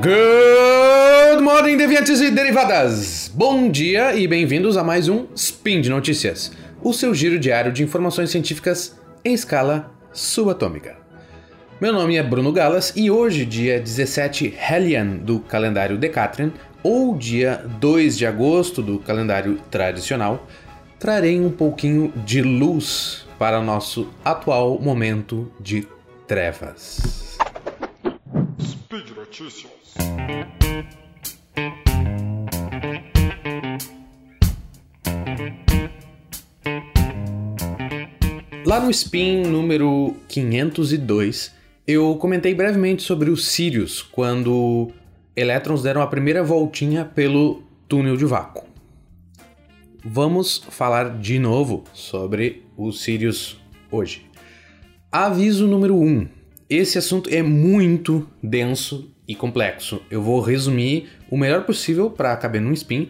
Good morning, deviantes e derivadas! Bom dia e bem-vindos a mais um Spin de Notícias, o seu giro diário de informações científicas em escala subatômica. Meu nome é Bruno Galas e hoje, dia 17 Hellion do calendário Decatrian, ou dia 2 de agosto do calendário tradicional, trarei um pouquinho de luz para nosso atual momento de trevas. Notícias. Lá no Spin número 502, eu comentei brevemente sobre os Sirius quando elétrons deram a primeira voltinha pelo túnel de vácuo. Vamos falar de novo sobre os Sirius hoje. Aviso número 1. Um, esse assunto é muito denso e complexo. Eu vou resumir o melhor possível para caber num spin,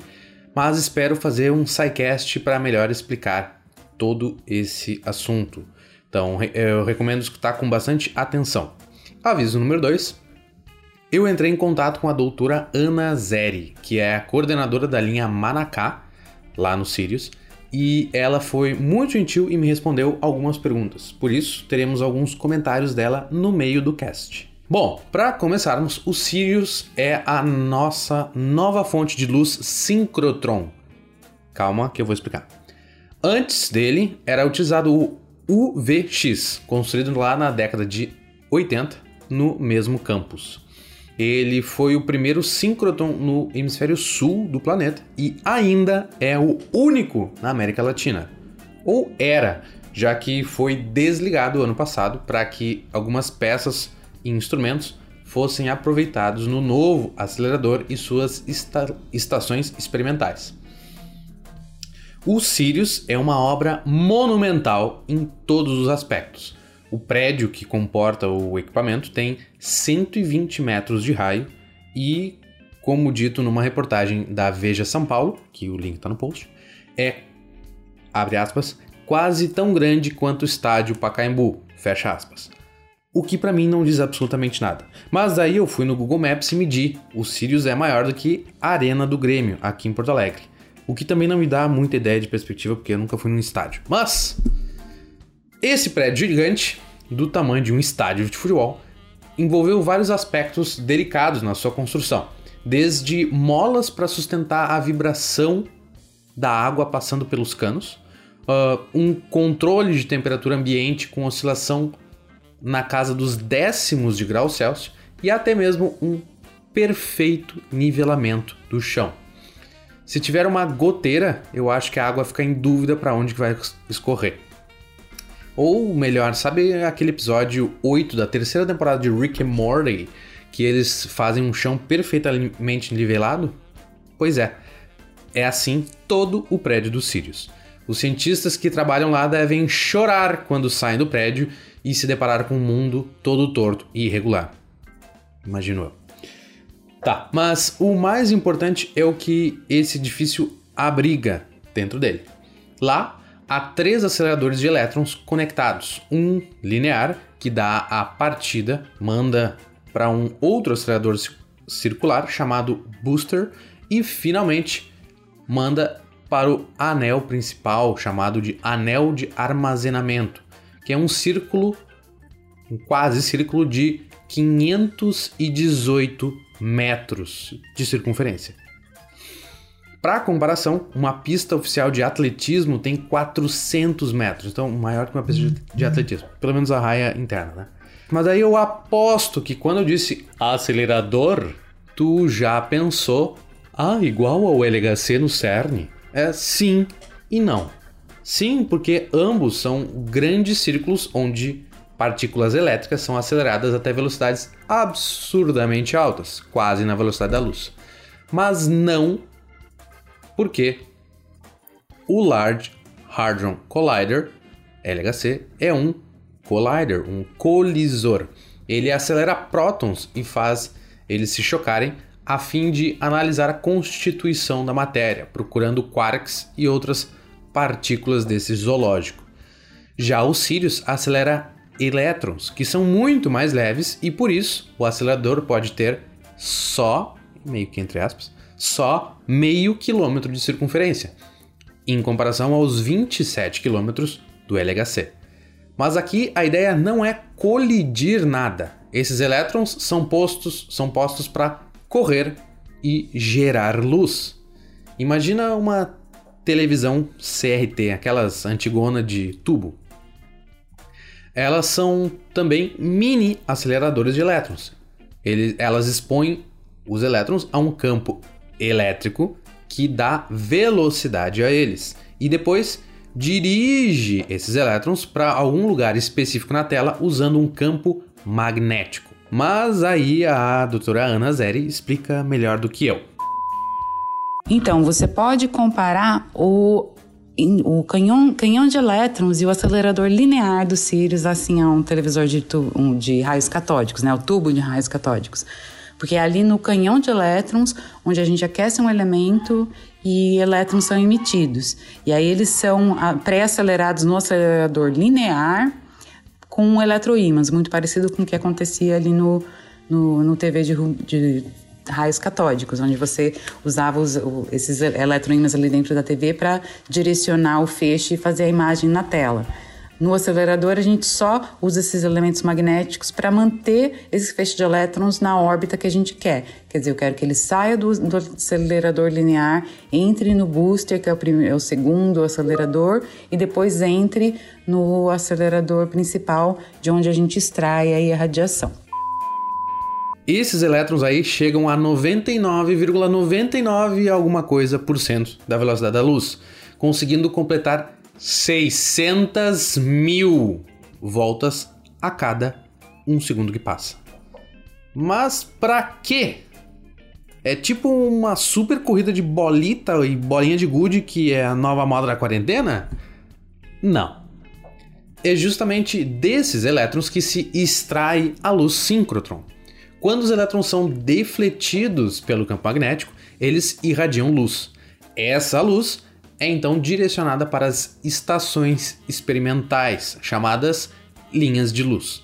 mas espero fazer um sidecast para melhor explicar todo esse assunto. Então, eu recomendo escutar com bastante atenção. Aviso número 2. Eu entrei em contato com a doutora Ana Zeri, que é a coordenadora da linha Manacá, lá no Sirius, e ela foi muito gentil e me respondeu algumas perguntas. Por isso, teremos alguns comentários dela no meio do cast. Bom, para começarmos, o Sirius é a nossa nova fonte de luz sincrotron. Calma que eu vou explicar. Antes dele era utilizado o UVX, construído lá na década de 80 no mesmo campus. Ele foi o primeiro síncroton no hemisfério sul do planeta e ainda é o único na América Latina. Ou era, já que foi desligado ano passado para que algumas peças e instrumentos fossem aproveitados no novo acelerador e suas esta estações experimentais. O Sirius é uma obra monumental em todos os aspectos. O prédio que comporta o equipamento tem 120 metros de raio e, como dito numa reportagem da Veja São Paulo, que o link está no post, é, abre aspas, quase tão grande quanto o estádio Pacaembu, fecha aspas. O que para mim não diz absolutamente nada. Mas aí eu fui no Google Maps e medi. O Sirius é maior do que a Arena do Grêmio, aqui em Porto Alegre. O que também não me dá muita ideia de perspectiva, porque eu nunca fui num estádio. Mas esse prédio gigante, do tamanho de um estádio de futebol, envolveu vários aspectos delicados na sua construção, desde molas para sustentar a vibração da água passando pelos canos, uh, um controle de temperatura ambiente com oscilação na casa dos décimos de grau Celsius e até mesmo um perfeito nivelamento do chão. Se tiver uma goteira, eu acho que a água fica em dúvida para onde vai escorrer. Ou melhor, sabe aquele episódio 8 da terceira temporada de Rick and Morty, que eles fazem um chão perfeitamente nivelado? Pois é, é assim todo o prédio do Sirius. Os cientistas que trabalham lá devem chorar quando saem do prédio e se deparar com um mundo todo torto e irregular. Imagino eu. Tá, mas o mais importante é o que esse edifício abriga dentro dele. Lá há três aceleradores de elétrons conectados. Um linear, que dá a partida, manda para um outro acelerador circular chamado booster, e finalmente manda para o anel principal, chamado de anel de armazenamento, que é um círculo, um quase círculo de 518 metros de circunferência. Para comparação, uma pista oficial de atletismo tem 400 metros, então maior que uma pista de atletismo, pelo menos a raia interna, né? Mas aí eu aposto que quando eu disse acelerador, tu já pensou, ah, igual ao LHC no CERN? É sim e não. Sim, porque ambos são grandes círculos onde partículas elétricas são aceleradas até velocidades absurdamente altas, quase na velocidade da luz. Mas não porque o Large Hadron Collider, LHC, é um collider, um colisor. Ele acelera prótons e faz eles se chocarem a fim de analisar a constituição da matéria, procurando quarks e outras partículas desse zoológico. Já o Sirius acelera elétrons, que são muito mais leves e por isso o acelerador pode ter só, meio que entre aspas, só meio quilômetro de circunferência, em comparação aos 27 quilômetros do LHC. Mas aqui a ideia não é colidir nada. Esses elétrons são postos, são postos para correr e gerar luz. Imagina uma televisão CRT, aquelas antigona de tubo. Elas são também mini aceleradores de elétrons. elas expõem os elétrons a um campo elétrico que dá velocidade a eles e depois dirige esses elétrons para algum lugar específico na tela usando um campo magnético. Mas aí a doutora Ana Zeri explica melhor do que eu. Então, você pode comparar o, o canhão, canhão de elétrons e o acelerador linear do Sirius assim a um televisor de, tu, um, de raios catódicos, né? o tubo de raios catódicos. Porque é ali no canhão de elétrons, onde a gente aquece um elemento e elétrons são emitidos. E aí eles são ah, pré-acelerados no acelerador linear com eletroímãs, muito parecido com o que acontecia ali no, no, no TV de, de raios catódicos, onde você usava os, esses eletroímãs ali dentro da TV para direcionar o feixe e fazer a imagem na tela. No acelerador, a gente só usa esses elementos magnéticos para manter esse feixe de elétrons na órbita que a gente quer. Quer dizer, eu quero que ele saia do, do acelerador linear, entre no booster, que é o, primeiro, é o segundo acelerador, e depois entre no acelerador principal, de onde a gente extrai aí a radiação. Esses elétrons aí chegam a 99,99 ,99 alguma coisa por cento da velocidade da luz, conseguindo completar 600 mil voltas a cada um segundo que passa. Mas pra quê? É tipo uma super corrida de bolita e bolinha de gude que é a nova moda da quarentena? Não. É justamente desses elétrons que se extrai a luz síncrotron. Quando os elétrons são defletidos pelo campo magnético, eles irradiam luz. Essa luz é então direcionada para as estações experimentais, chamadas linhas de luz.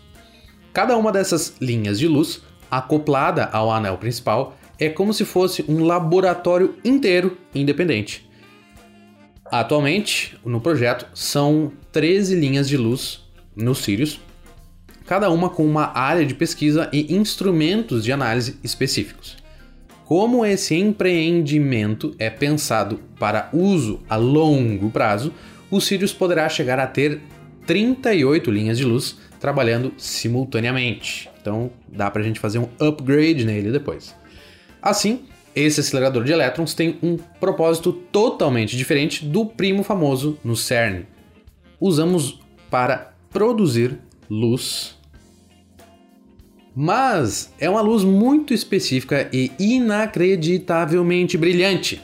Cada uma dessas linhas de luz, acoplada ao anel principal, é como se fosse um laboratório inteiro independente. Atualmente, no projeto, são 13 linhas de luz no Sirius, cada uma com uma área de pesquisa e instrumentos de análise específicos. Como esse empreendimento é pensado para uso a longo prazo, o Sirius poderá chegar a ter 38 linhas de luz trabalhando simultaneamente. Então dá para a gente fazer um upgrade nele depois. Assim, esse acelerador de elétrons tem um propósito totalmente diferente do primo famoso no CERN. Usamos para produzir luz mas é uma luz muito específica e inacreditavelmente brilhante.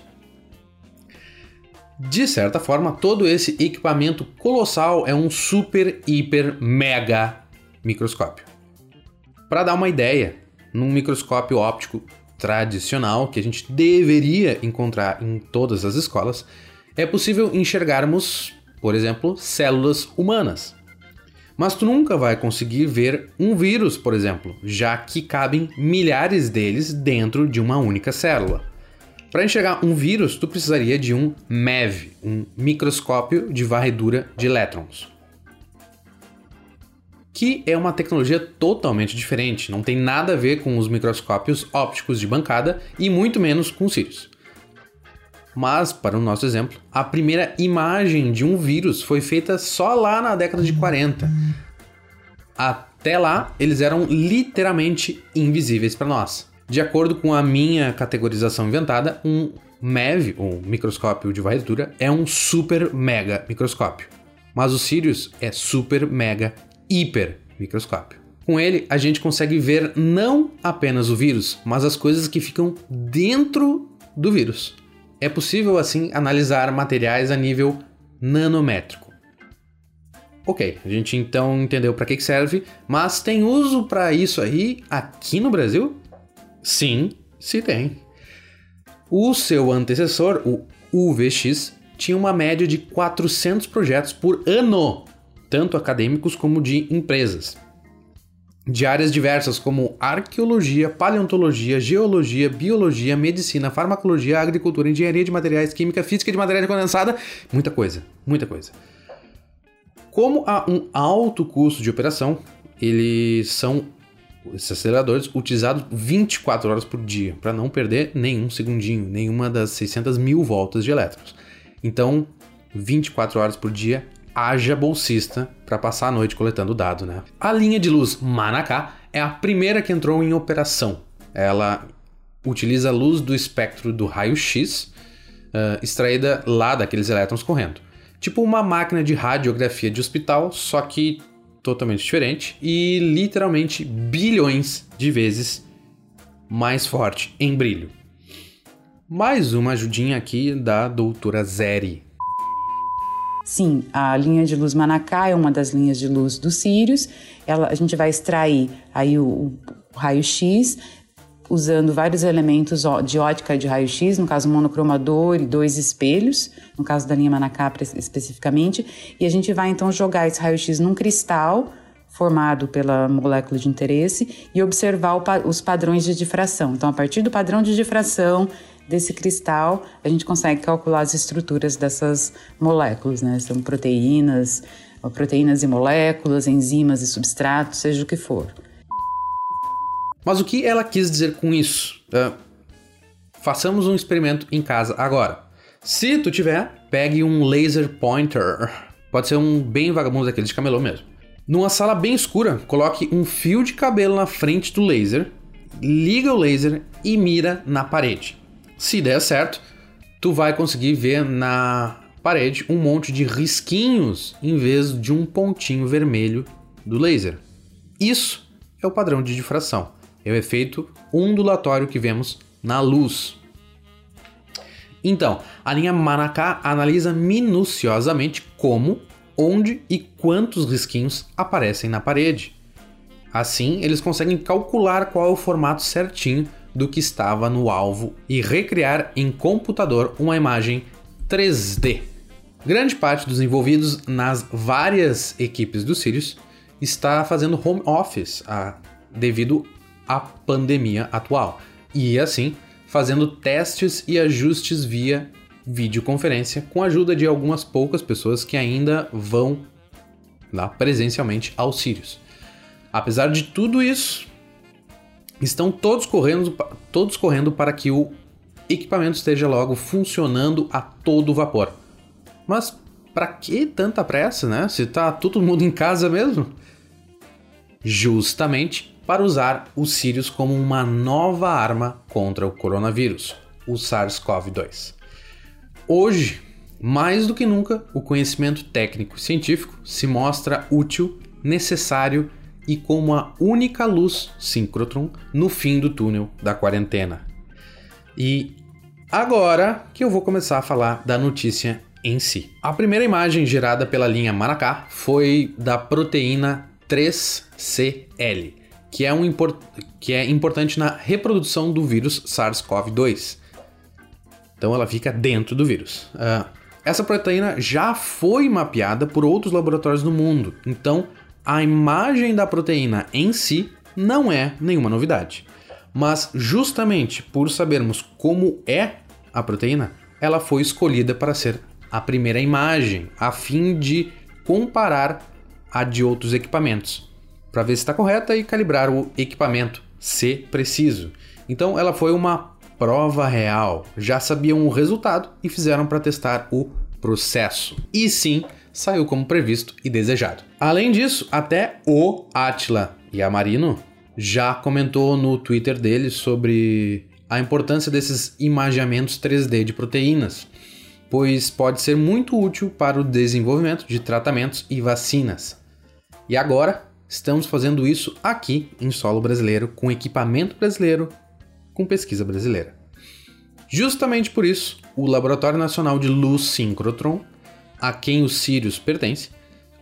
De certa forma, todo esse equipamento colossal é um super, hiper, mega microscópio. Para dar uma ideia, num microscópio óptico tradicional que a gente deveria encontrar em todas as escolas, é possível enxergarmos, por exemplo, células humanas. Mas tu nunca vai conseguir ver um vírus, por exemplo, já que cabem milhares deles dentro de uma única célula. Para enxergar um vírus, tu precisaria de um MEV, um microscópio de varredura de elétrons. Que é uma tecnologia totalmente diferente, não tem nada a ver com os microscópios ópticos de bancada e muito menos com Sirius. Mas, para o nosso exemplo, a primeira imagem de um vírus foi feita só lá na década de 40. Até lá, eles eram literalmente invisíveis para nós. De acordo com a minha categorização inventada, um MEV, ou microscópio de varredura, é um super mega microscópio. Mas o Sirius é super mega hiper microscópio. Com ele, a gente consegue ver não apenas o vírus, mas as coisas que ficam dentro do vírus. É possível, assim, analisar materiais a nível nanométrico. Ok, a gente então entendeu para que serve, mas tem uso para isso aí aqui no Brasil? Sim, se tem. O seu antecessor, o UVX, tinha uma média de 400 projetos por ano, tanto acadêmicos como de empresas. De áreas diversas como arqueologia, paleontologia, geologia, biologia, medicina, farmacologia, agricultura, engenharia de materiais, química, física de matéria condensada, muita coisa, muita coisa. Como há um alto custo de operação, eles são esses aceleradores utilizados 24 horas por dia, para não perder nenhum segundinho, nenhuma das 600 mil voltas de elétrons. Então, 24 horas por dia haja bolsista para passar a noite coletando dado, né? A linha de luz Manaká é a primeira que entrou em operação. Ela utiliza a luz do espectro do raio-x, uh, extraída lá daqueles elétrons correndo. Tipo uma máquina de radiografia de hospital, só que totalmente diferente e literalmente bilhões de vezes mais forte em brilho. Mais uma ajudinha aqui da doutora Zeri. Sim, a linha de luz Manacá é uma das linhas de luz dos Sirius. Ela, a gente vai extrair aí o, o raio-x usando vários elementos de ótica de raio-x, no caso monocromador e dois espelhos, no caso da linha Manacá especificamente, e a gente vai então jogar esse raio-x num cristal formado pela molécula de interesse e observar os padrões de difração. Então, a partir do padrão de difração desse cristal, a gente consegue calcular as estruturas dessas moléculas, né? São proteínas, proteínas e moléculas, enzimas e substratos, seja o que for. Mas o que ela quis dizer com isso? Uh, façamos um experimento em casa agora. Se tu tiver, pegue um laser pointer. Pode ser um bem vagabundo daqueles de camelô mesmo. Numa sala bem escura, coloque um fio de cabelo na frente do laser, liga o laser e mira na parede. Se der certo, tu vai conseguir ver na parede um monte de risquinhos em vez de um pontinho vermelho do laser. Isso é o padrão de difração. É o efeito ondulatório que vemos na luz. Então, a linha Manaká analisa minuciosamente como, onde e quantos risquinhos aparecem na parede. Assim, eles conseguem calcular qual é o formato certinho do que estava no alvo e recriar em computador uma imagem 3D. Grande parte dos envolvidos nas várias equipes do Sirius está fazendo home office a, devido à pandemia atual e assim fazendo testes e ajustes via videoconferência com a ajuda de algumas poucas pessoas que ainda vão lá presencialmente ao Sirius. Apesar de tudo isso, estão todos correndo, todos correndo para que o equipamento esteja logo funcionando a todo vapor. Mas para que tanta pressa, né? Se tá todo mundo em casa mesmo? Justamente para usar o Sirius como uma nova arma contra o coronavírus, o SARS-CoV-2. Hoje, mais do que nunca, o conhecimento técnico e científico se mostra útil, necessário e como a única luz síncrotron no fim do túnel da quarentena. E agora que eu vou começar a falar da notícia em si. A primeira imagem gerada pela linha Manacá foi da proteína 3CL, que é, um import que é importante na reprodução do vírus SARS-CoV-2. Então ela fica dentro do vírus. Uh, essa proteína já foi mapeada por outros laboratórios no mundo, então a imagem da proteína em si não é nenhuma novidade. Mas justamente por sabermos como é a proteína, ela foi escolhida para ser a primeira imagem, a fim de comparar a de outros equipamentos, para ver se está correta e calibrar o equipamento, se preciso. Então ela foi uma prova real, já sabiam o resultado e fizeram para testar o processo. E sim, saiu como previsto e desejado. Além disso, até o Atila Yamarino já comentou no Twitter dele sobre a importância desses imaginamentos 3D de proteínas, pois pode ser muito útil para o desenvolvimento de tratamentos e vacinas. E agora estamos fazendo isso aqui em solo brasileiro, com equipamento brasileiro, com pesquisa brasileira. Justamente por isso, o Laboratório Nacional de Luz Síncrotron a quem o Sirius pertence,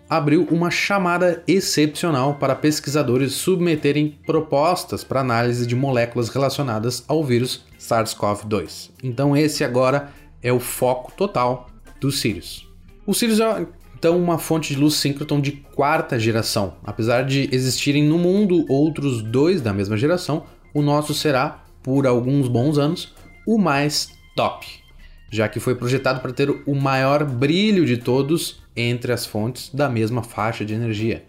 abriu uma chamada excepcional para pesquisadores submeterem propostas para análise de moléculas relacionadas ao vírus SARS-CoV-2. Então esse agora é o foco total do Sirius. O Sirius é, Então, uma fonte de luz síncroton de quarta geração. Apesar de existirem no mundo outros dois da mesma geração, o nosso será, por alguns bons anos, o mais top, já que foi projetado para ter o maior brilho de todos entre as fontes da mesma faixa de energia.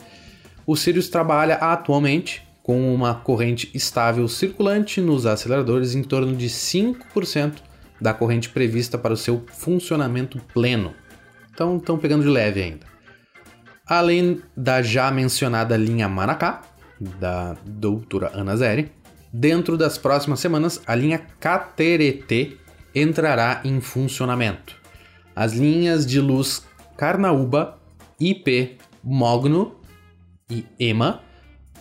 O Sirius trabalha atualmente com uma corrente estável circulante nos aceleradores em torno de 5% da corrente prevista para o seu funcionamento pleno. Então estão pegando de leve ainda. Além da já mencionada linha Manacá, da doutora Ana Zeri, dentro das próximas semanas a linha Caterete entrará em funcionamento. As linhas de luz Carnaúba, IP, Mogno e EMA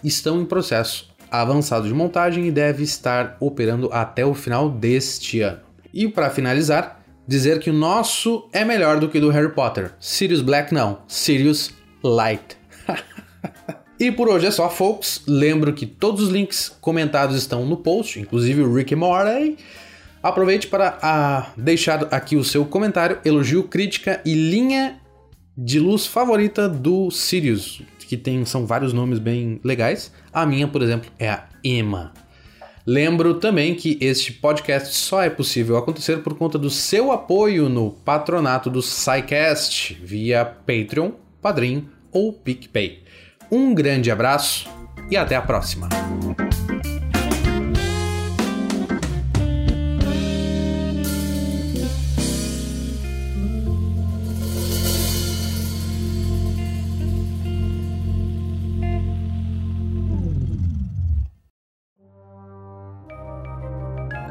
estão em processo avançado de montagem e deve estar operando até o final deste ano. E para finalizar, dizer que o nosso é melhor do que o do Harry Potter. Sirius Black não, Sirius Light. e por hoje é só, folks. Lembro que todos os links comentados estão no post, inclusive o Rick Morley. Aproveite para a, deixar aqui o seu comentário, elogio, crítica e linha de luz favorita do Sirius, que tem, são vários nomes bem legais. A minha, por exemplo, é a Emma. Lembro também que este podcast só é possível acontecer por conta do seu apoio no patronato do SciCast via Patreon, Padrim ou PicPay. Um grande abraço e até a próxima!